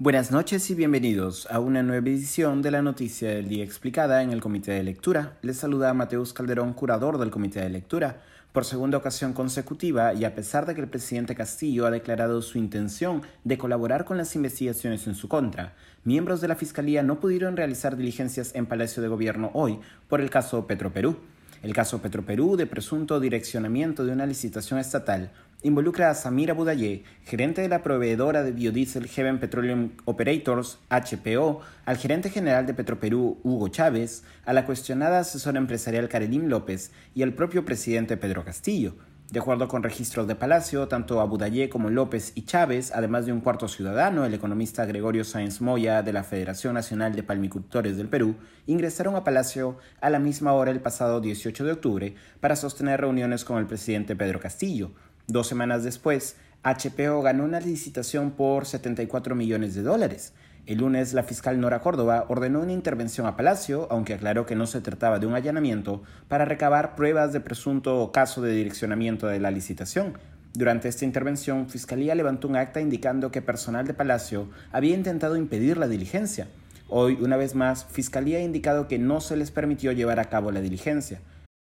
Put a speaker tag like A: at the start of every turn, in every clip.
A: Buenas noches y bienvenidos a una nueva edición de la Noticia del Día Explicada en el Comité de Lectura. Les saluda Mateus Calderón, curador del Comité de Lectura. Por segunda ocasión consecutiva, y a pesar de que el presidente Castillo ha declarado su intención de colaborar con las investigaciones en su contra, miembros de la Fiscalía no pudieron realizar diligencias en Palacio de Gobierno hoy por el caso Petroperú. El caso Petroperú de presunto direccionamiento de una licitación estatal involucra a Samira Budayé, gerente de la proveedora de biodiesel Heaven Petroleum Operators, HPO, al gerente general de Petroperú, Hugo Chávez, a la cuestionada asesora empresarial Karelim López y al propio presidente Pedro Castillo. De acuerdo con registros de Palacio, tanto Abudayé como López y Chávez, además de un cuarto ciudadano, el economista Gregorio Sáenz Moya de la Federación Nacional de Palmicultores del Perú, ingresaron a Palacio a la misma hora el pasado 18 de octubre para sostener reuniones con el presidente Pedro Castillo. Dos semanas después, HPO ganó una licitación por 74 millones de dólares. El lunes, la fiscal Nora Córdoba ordenó una intervención a Palacio, aunque aclaró que no se trataba de un allanamiento, para recabar pruebas de presunto caso de direccionamiento de la licitación. Durante esta intervención, Fiscalía levantó un acta indicando que personal de Palacio había intentado impedir la diligencia. Hoy, una vez más, Fiscalía ha indicado que no se les permitió llevar a cabo la diligencia.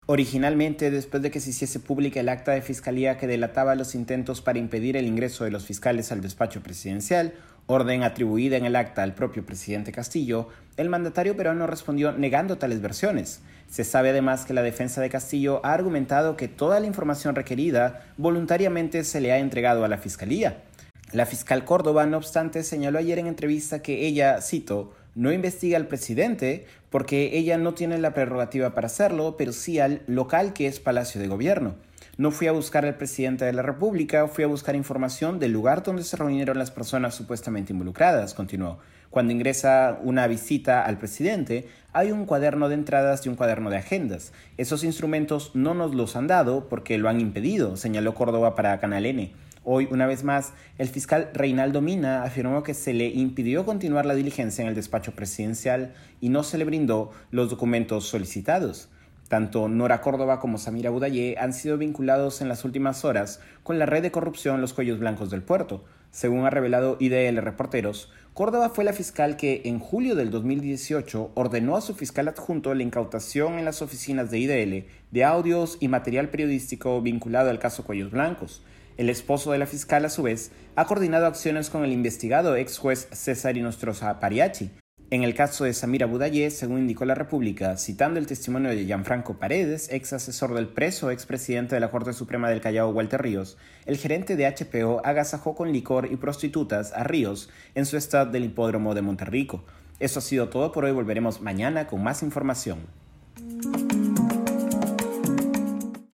A: Originalmente, después de que se hiciese pública el acta de fiscalía que delataba los intentos para impedir el ingreso de los fiscales al despacho presidencial, orden atribuida en el acta al propio presidente Castillo, el mandatario peruano respondió negando tales versiones. Se sabe además que la defensa de Castillo ha argumentado que toda la información requerida voluntariamente se le ha entregado a la fiscalía. La fiscal Córdoba, no obstante, señaló ayer en entrevista que ella, cito, no investiga al presidente porque ella no tiene la prerrogativa para hacerlo, pero sí al local que es Palacio de Gobierno. No fui a buscar al presidente de la República, fui a buscar información del lugar donde se reunieron las personas supuestamente involucradas, continuó. Cuando ingresa una visita al presidente, hay un cuaderno de entradas y un cuaderno de agendas. Esos instrumentos no nos los han dado porque lo han impedido, señaló Córdoba para Canal N. Hoy, una vez más, el fiscal Reinaldo Mina afirmó que se le impidió continuar la diligencia en el despacho presidencial y no se le brindó los documentos solicitados. Tanto Nora Córdoba como Samira Budayé han sido vinculados en las últimas horas con la red de corrupción Los Cuellos Blancos del Puerto. Según ha revelado IDL Reporteros, Córdoba fue la fiscal que en julio del 2018 ordenó a su fiscal adjunto la incautación en las oficinas de IDL de audios y material periodístico vinculado al caso Cuellos Blancos. El esposo de la fiscal, a su vez, ha coordinado acciones con el investigado ex juez César Inostroza Pariachi. En el caso de Samira Budayé, según indicó la República, citando el testimonio de Gianfranco Paredes, ex asesor del preso, ex presidente de la Corte Suprema del Callao, Walter Ríos, el gerente de HPO agasajó con licor y prostitutas a Ríos en su estado del hipódromo de Monterrico. Eso ha sido todo por hoy, volveremos mañana con más información.